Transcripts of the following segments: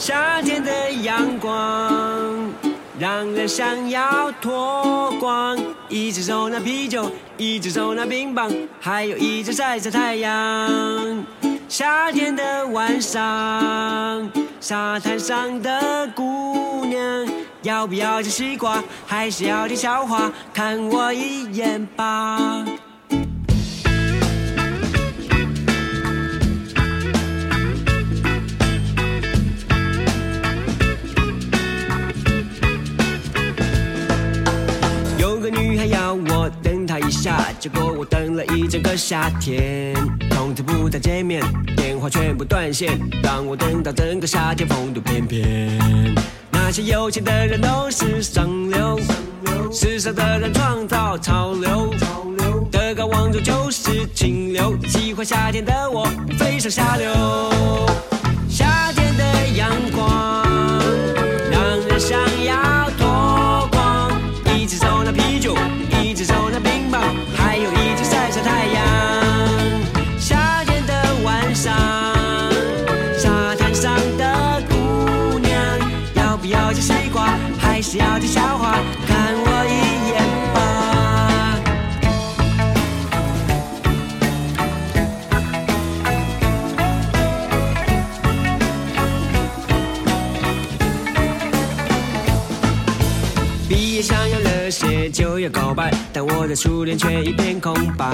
夏天的阳光让人想要脱光，一只手拿啤酒，一只手拿冰棒，还有一只晒晒太阳。夏天的晚上，沙滩上的姑娘，要不要吃西瓜，还是要听笑话？看我一眼吧。下，结果我等了一整个夏天，从此不再见面，电话全部断线，让我等到整个夏天风度翩翩。那些有钱的人都是上流，时尚的人创造潮流，德高望重就是清流，喜欢夏天的我飞上下流。夏天的阳光毕业想要热血就要告白，但我的初恋却一片空白。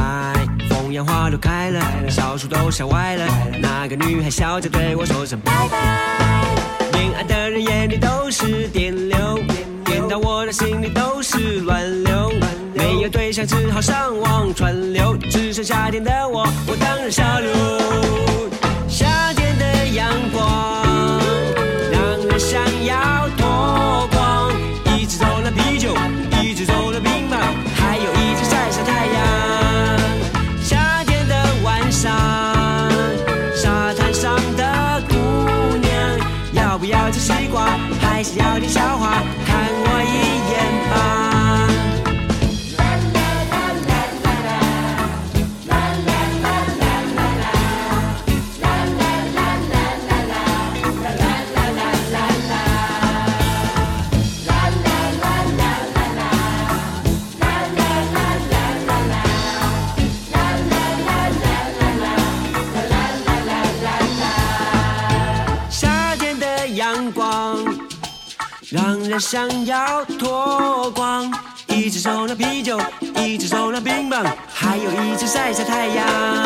凤阳花都开了，小树都笑歪了，那个女孩笑着对我说声拜拜。恋爱的人眼里都是电流，电到我的心里都是乱流。没有对象只好上网串流，只剩夏天的我，我当然下流。夏天的阳光让人想要要听笑话？想要脱光，一只手拿啤酒，一只手拿冰棒，还有一只晒晒太阳。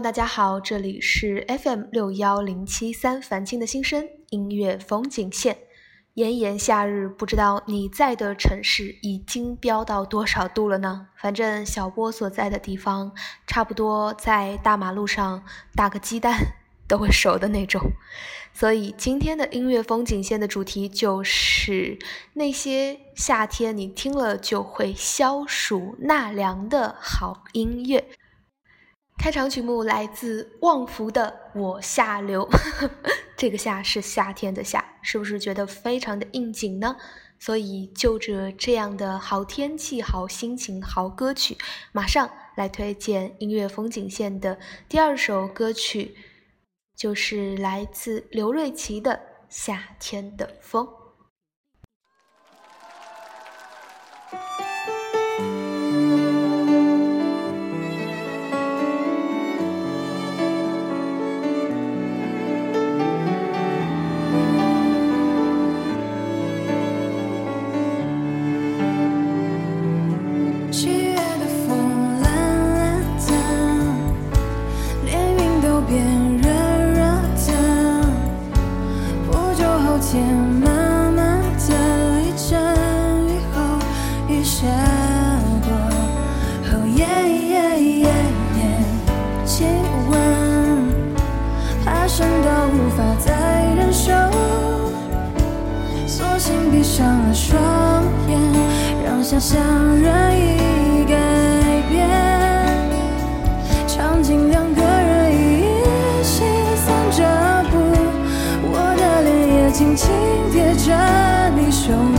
大家好，这里是 FM 六幺零七三繁星的新声音乐风景线。炎炎夏日，不知道你在的城市已经飙到多少度了呢？反正小波所在的地方，差不多在大马路上打个鸡蛋都会熟的那种。所以今天的音乐风景线的主题就是那些夏天你听了就会消暑纳凉的好音乐。开场曲目来自旺福的《我下流》，这个“夏”是夏天的“夏”，是不是觉得非常的应景呢？所以就着这样的好天气、好心情、好歌曲，马上来推荐音乐风景线的第二首歌曲，就是来自刘瑞琦的《夏天的风》。索性闭上了双眼让想象任意改变。场景两个人一起散着步我的脸也轻轻贴着你胸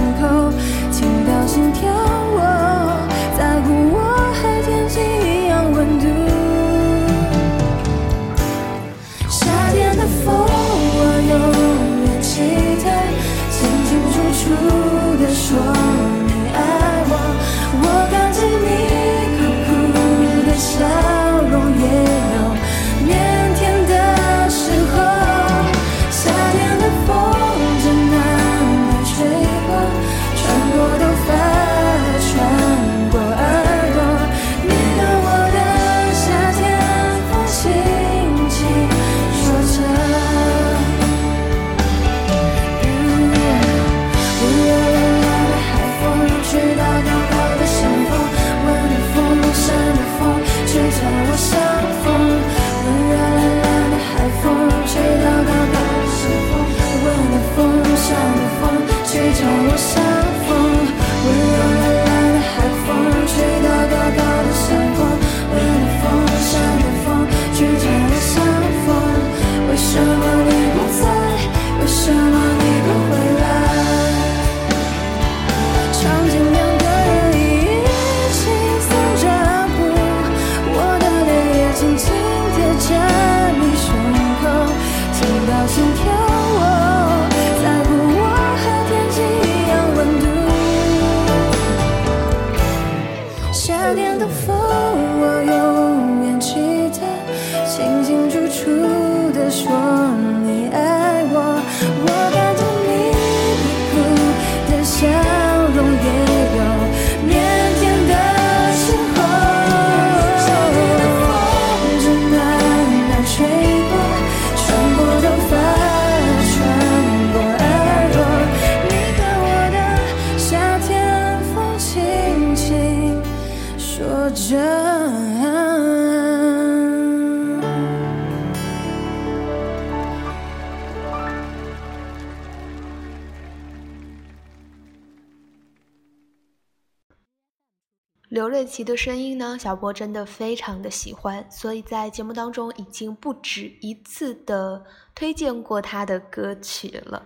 刘瑞琪的声音呢，小波真的非常的喜欢。所以在节目当中已经不止一次的推荐过他的歌曲了。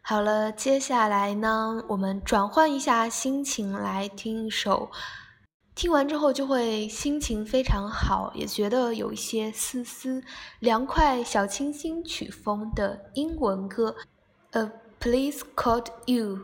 好了，接下来呢，我们转换一下心情来听一首。听完之后就会心情非常好，也觉得有一些丝丝凉快。小清新曲风的英文歌：A Please Call You。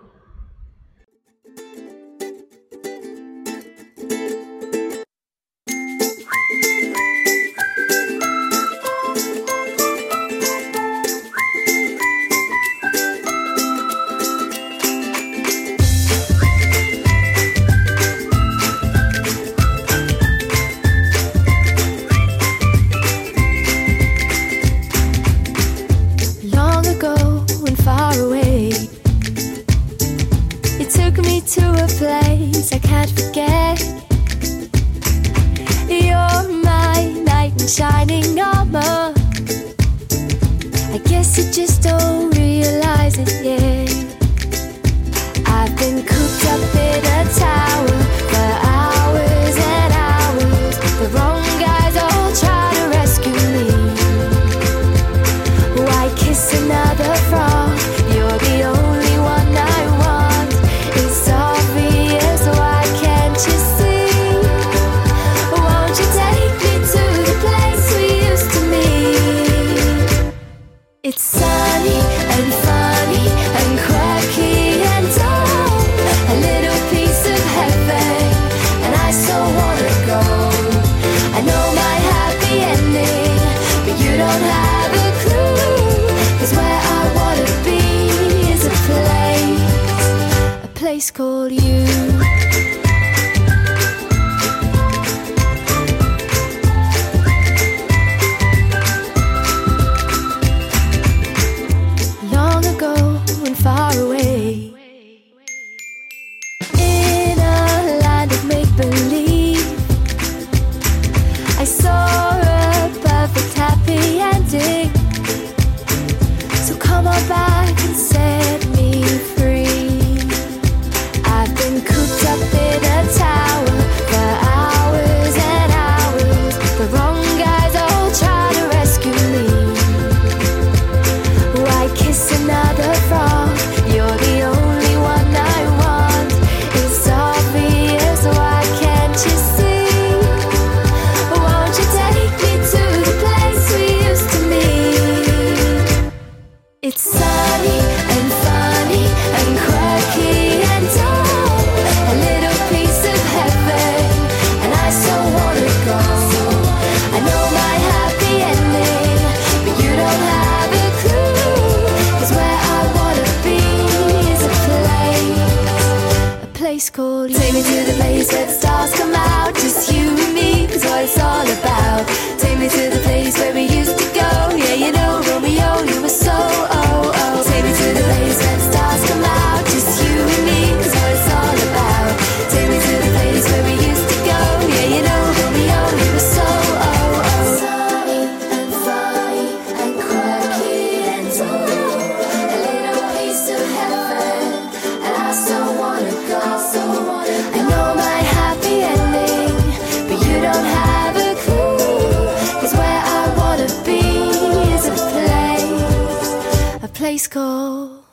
Called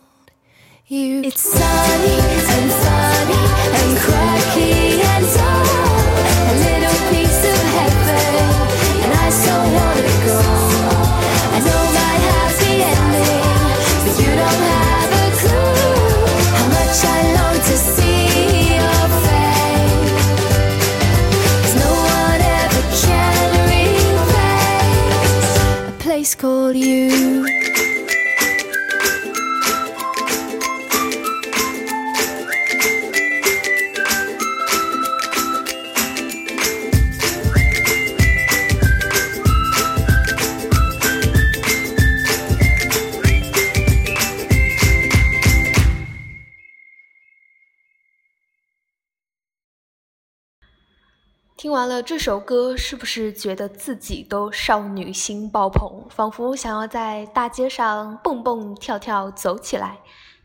you. It's sunny and funny and quirky and dull. A little piece of heaven, and I so wanna go. I know my happy ending, but you don't have a clue how much I long to see your face. no one ever can replace a place called you. “听完了这首歌，是不是觉得自己都少女心爆棚，仿佛想要在大街上蹦蹦跳跳走起来？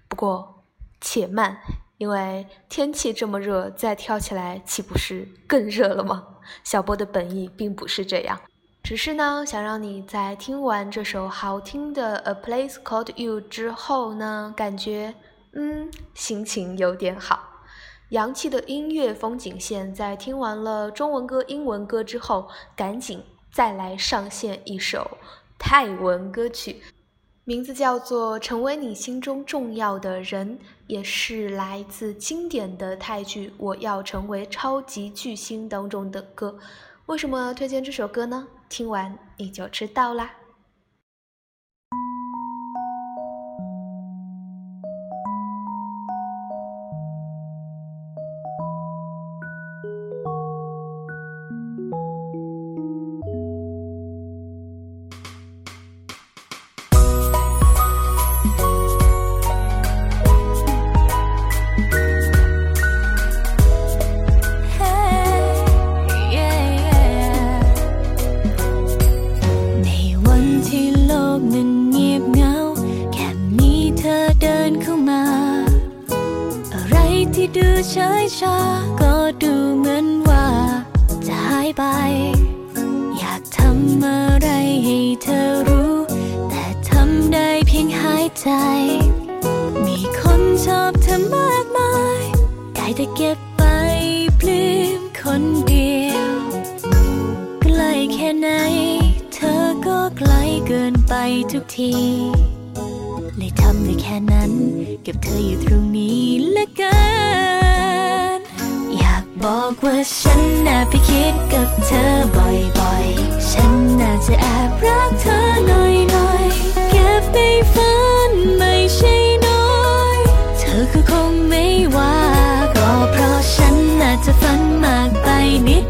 不过且慢，因为天气这么热，再跳起来岂不是更热了吗？小波的本意并不是这样，只是呢，想让你在听完这首好听的《A Place Called You》之后呢，感觉嗯，心情有点好。洋气的音乐风景线，在听完了中文歌、英文歌之后，赶紧再来上线一首泰文歌曲，名字叫做《成为你心中重要的人》，也是来自经典的泰剧《我要成为超级巨星》当中的歌。为什么推荐这首歌呢？听完你就知道啦。 เฉยชาก็ดูเหมือนว่า จะหายไป อยากทำอะไรให้เธอรู้ แต่ทำได้เพียงหายใจ มีคนชอบเธอมากมาย ได้แต่เก็บไปปลื้มคนเดียว ใกล้แค่ไหน เธอก็ไกลเกินไปทุกที เลยทำได้แค่นั้น เก็บเธออยู่ เธอบ่อยๆ ฉันน่าจะแอบรักเธอหน่อยๆเก็บไปฝันไม่ใช่น้อย เธอก็คงไม่ว่า ก็เพราะฉันน่าจะฝันมากไปนิด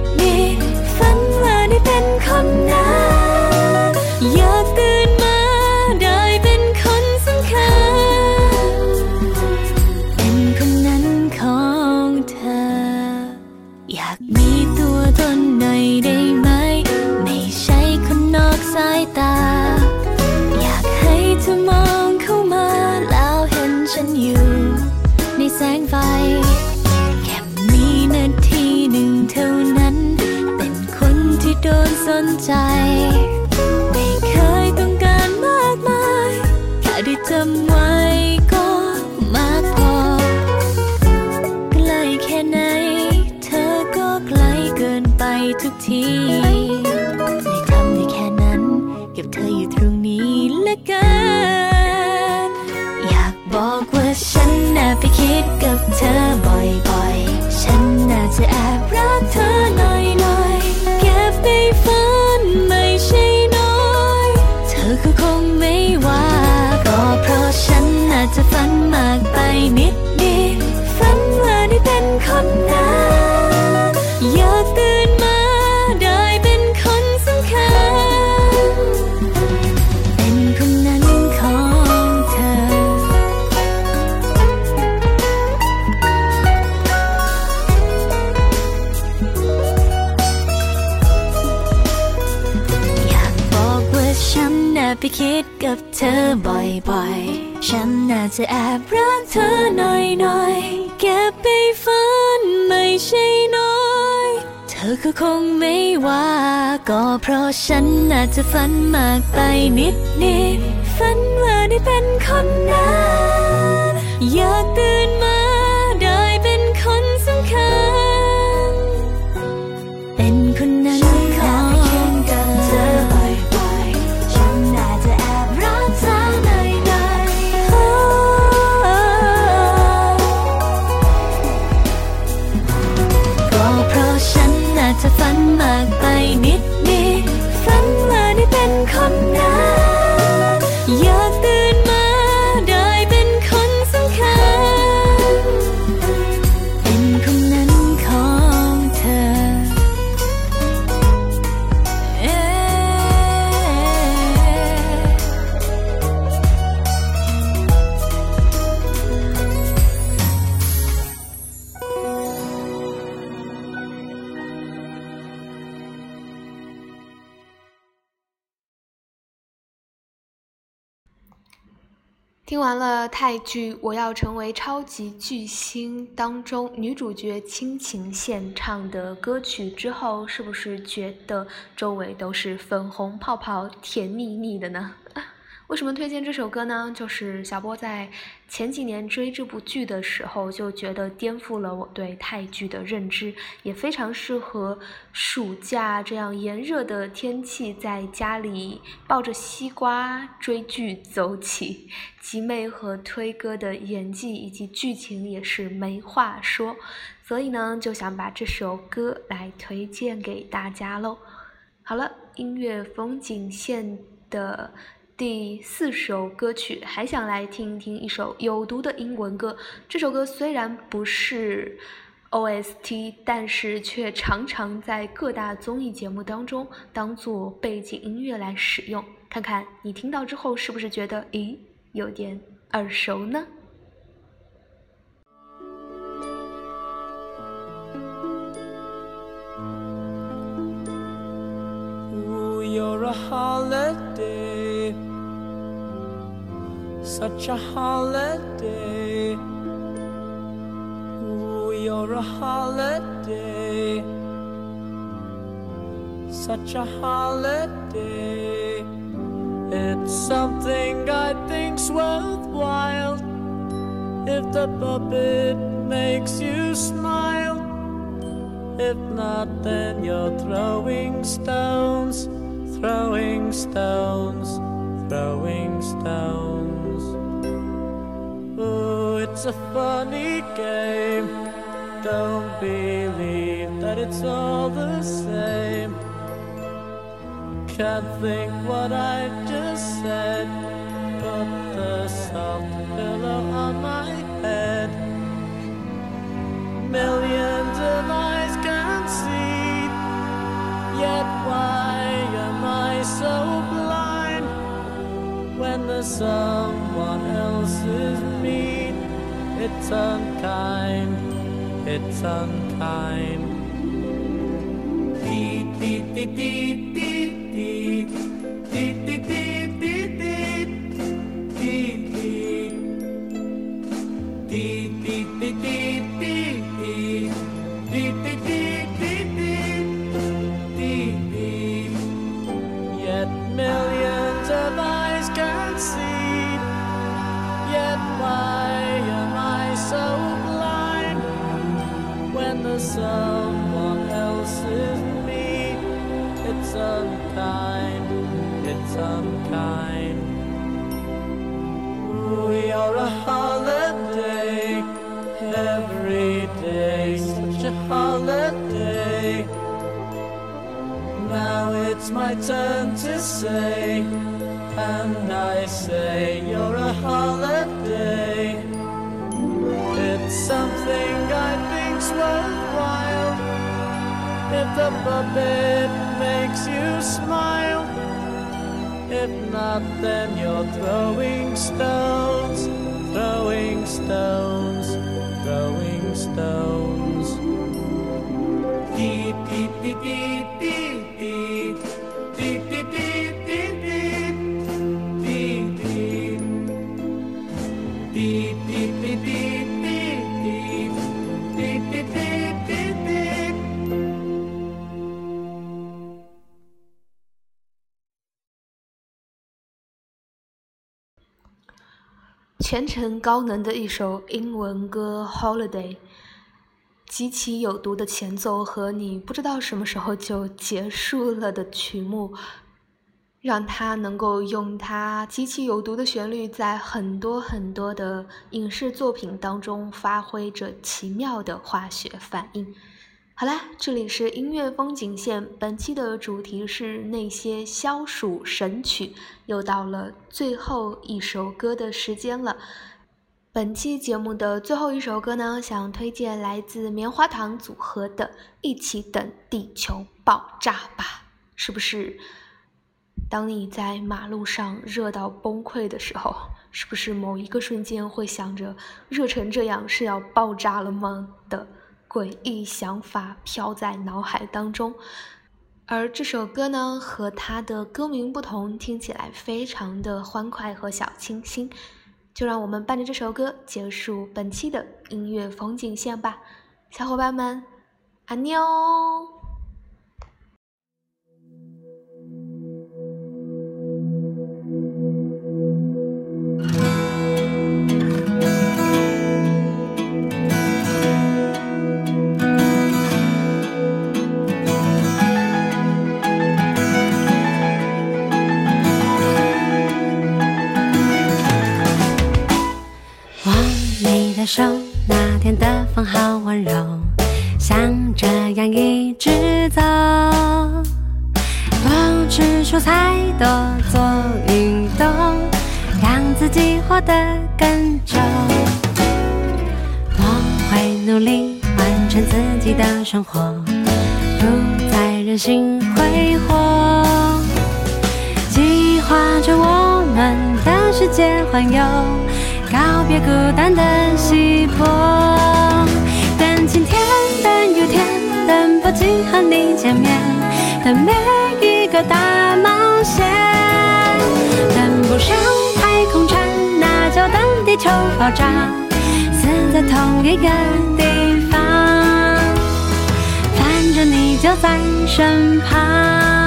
นไปทุกที ไปคิดกับเธอบ่อยๆ ฉันน่าจะแอบรักเธอหน่อยๆ เก็บไปฝันไม่ใช่น้อย เธอก็คงไม่ว่า ก็เพราะฉันน่าจะฝันมากไปนิดนิดฝันว่าได้เป็นคนนั้นอยากตื่นมา 完了泰剧《我要成为超级巨星》当中女主角亲情献唱的歌曲之后，是不是觉得周围都是粉红泡泡、甜蜜蜜的呢？为什么推荐这首歌呢？就是小波在前几年追这部剧的时候，就觉得颠覆了我对泰剧的认知，也非常适合暑假这样炎热的天气，在家里抱着西瓜追剧走起。集妹和推哥的演技以及剧情也是没话说，所以呢，就想把这首歌来推荐给大家喽。好了，音乐风景线的。第四首歌曲，还想来听一听一首有毒的英文歌。这首歌虽然不是 OST，但是却常常在各大综艺节目当中当做背景音乐来使用。看看你听到之后是不是觉得，咦，有点耳熟呢？Such a holiday. Ooh, you're a holiday, such a holiday. It's something I think's worthwhile if the puppet makes you smile. If not, then you're throwing stones, throwing stones, throwing stones. It's a funny game. Don't believe that it's all the same. Can't think what I just said. Put the soft pillow on my head. Millions of eyes can see, yet why am I so blind when there's someone else's? It's unkind, it's unkind. Dee dee dee dee dee. Turn to say, and I say you're a holiday. It's something I think's worthwhile. If the puppet makes you smile. If not, then you're throwing stones, throwing stones, throwing stones. Dee dee dee dee 全程高能的一首英文歌《Holiday》，极其有毒的前奏和你不知道什么时候就结束了的曲目，让它能够用它极其有毒的旋律，在很多很多的影视作品当中发挥着奇妙的化学反应。好啦，这里是音乐风景线，本期的主题是那些消暑神曲，又到了最后一首歌的时间了。本期节目的最后一首歌呢，想推荐来自棉花糖组合的《一起等地球爆炸吧》，是不是？当你在马路上热到崩溃的时候，是不是某一个瞬间会想着热成这样是要爆炸了吗的？诡异想法飘在脑海当中，而这首歌呢，和它的歌名不同，听起来非常的欢快和小清新。就让我们伴着这首歌结束本期的音乐风景线吧，小伙伴们，阿妞。手，那天的风好温柔，想这样一直走，多吃蔬菜，多做运动，让自己活得更久。我会努力完成自己的生活，不再任性挥霍，计划着我们的世界环游。告别孤单的稀薄，等晴天，等雨天，等不及和你见面，等每一个大冒险，等不上太空船，那就等地球爆炸，死在同一个地方，反正你就在身旁。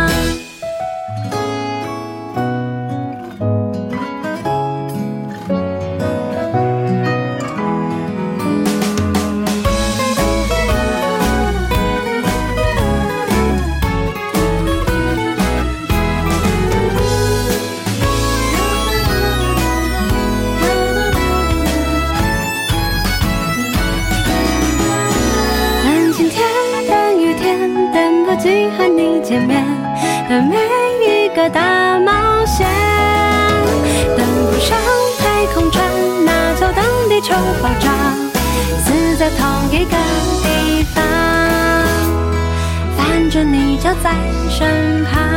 爆炸，死在同一个地方，反正你就在身旁。